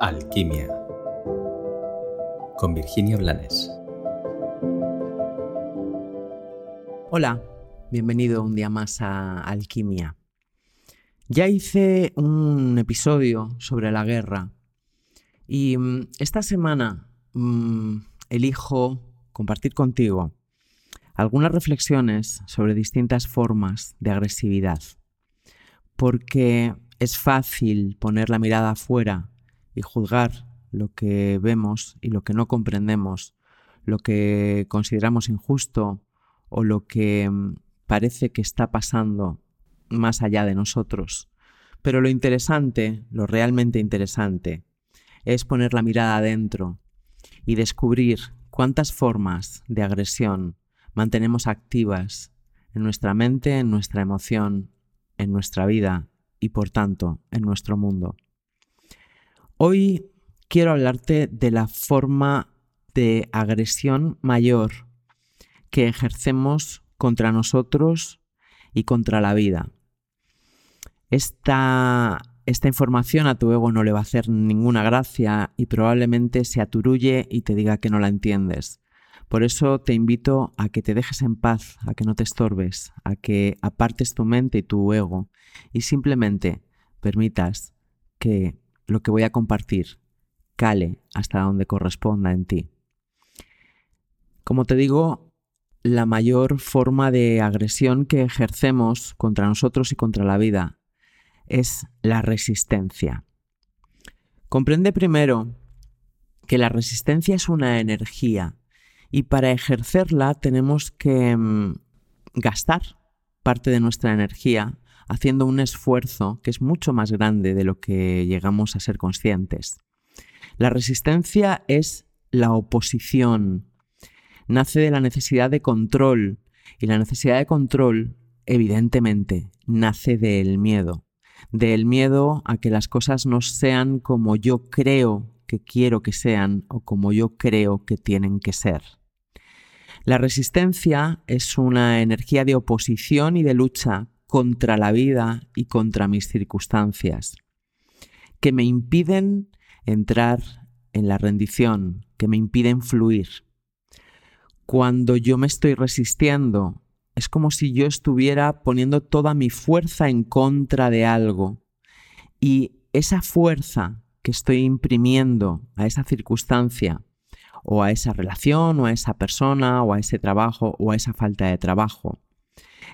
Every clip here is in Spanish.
Alquimia con Virginia Blanes. Hola, bienvenido un día más a Alquimia. Ya hice un episodio sobre la guerra y mm, esta semana mm, elijo compartir contigo algunas reflexiones sobre distintas formas de agresividad, porque es fácil poner la mirada afuera y juzgar lo que vemos y lo que no comprendemos, lo que consideramos injusto o lo que mm, parece que está pasando más allá de nosotros. Pero lo interesante, lo realmente interesante, es poner la mirada adentro y descubrir cuántas formas de agresión mantenemos activas en nuestra mente, en nuestra emoción, en nuestra vida y por tanto en nuestro mundo. Hoy quiero hablarte de la forma de agresión mayor que ejercemos contra nosotros y contra la vida. Esta, esta información a tu ego no le va a hacer ninguna gracia y probablemente se aturulle y te diga que no la entiendes. Por eso te invito a que te dejes en paz, a que no te estorbes, a que apartes tu mente y tu ego y simplemente permitas que lo que voy a compartir cale hasta donde corresponda en ti. Como te digo, la mayor forma de agresión que ejercemos contra nosotros y contra la vida es la resistencia. Comprende primero que la resistencia es una energía y para ejercerla tenemos que mm, gastar parte de nuestra energía haciendo un esfuerzo que es mucho más grande de lo que llegamos a ser conscientes. La resistencia es la oposición. Nace de la necesidad de control y la necesidad de control, evidentemente, nace del miedo. Del miedo a que las cosas no sean como yo creo que quiero que sean o como yo creo que tienen que ser. La resistencia es una energía de oposición y de lucha contra la vida y contra mis circunstancias, que me impiden entrar en la rendición, que me impiden fluir. Cuando yo me estoy resistiendo, es como si yo estuviera poniendo toda mi fuerza en contra de algo y esa fuerza que estoy imprimiendo a esa circunstancia o a esa relación o a esa persona o a ese trabajo o a esa falta de trabajo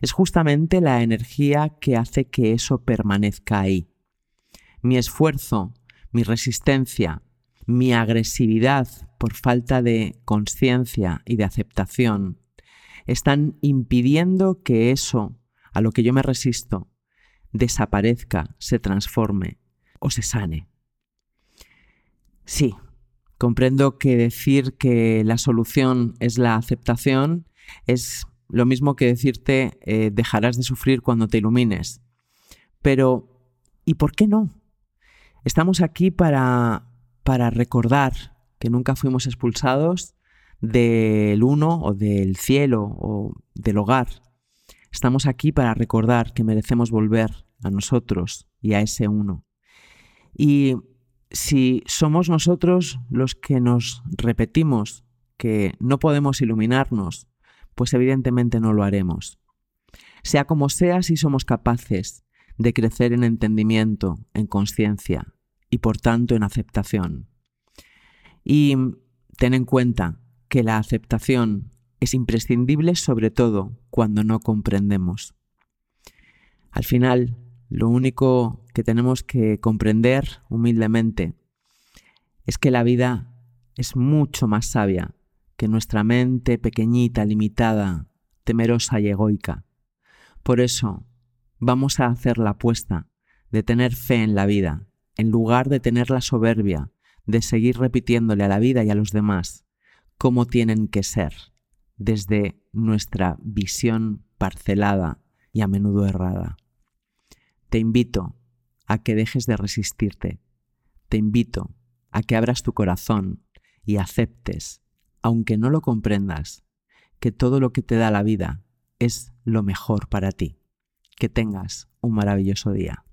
es justamente la energía que hace que eso permanezca ahí. Mi esfuerzo, mi resistencia, mi agresividad por falta de conciencia y de aceptación están impidiendo que eso a lo que yo me resisto desaparezca, se transforme o se sane. Sí, comprendo que decir que la solución es la aceptación es lo mismo que decirte eh, dejarás de sufrir cuando te ilumines. Pero, ¿y por qué no? Estamos aquí para, para recordar que nunca fuimos expulsados del uno o del cielo o del hogar. Estamos aquí para recordar que merecemos volver a nosotros y a ese uno. Y si somos nosotros los que nos repetimos que no podemos iluminarnos pues evidentemente no lo haremos. Sea como sea, si somos capaces de crecer en entendimiento, en conciencia y por tanto en aceptación. Y ten en cuenta que la aceptación es imprescindible sobre todo cuando no comprendemos. Al final, lo único que tenemos que comprender humildemente es que la vida es mucho más sabia que nuestra mente pequeñita, limitada, temerosa y egoica. Por eso, vamos a hacer la apuesta de tener fe en la vida, en lugar de tener la soberbia de seguir repitiéndole a la vida y a los demás cómo tienen que ser, desde nuestra visión parcelada y a menudo errada. Te invito a que dejes de resistirte. Te invito a que abras tu corazón y aceptes aunque no lo comprendas, que todo lo que te da la vida es lo mejor para ti. Que tengas un maravilloso día.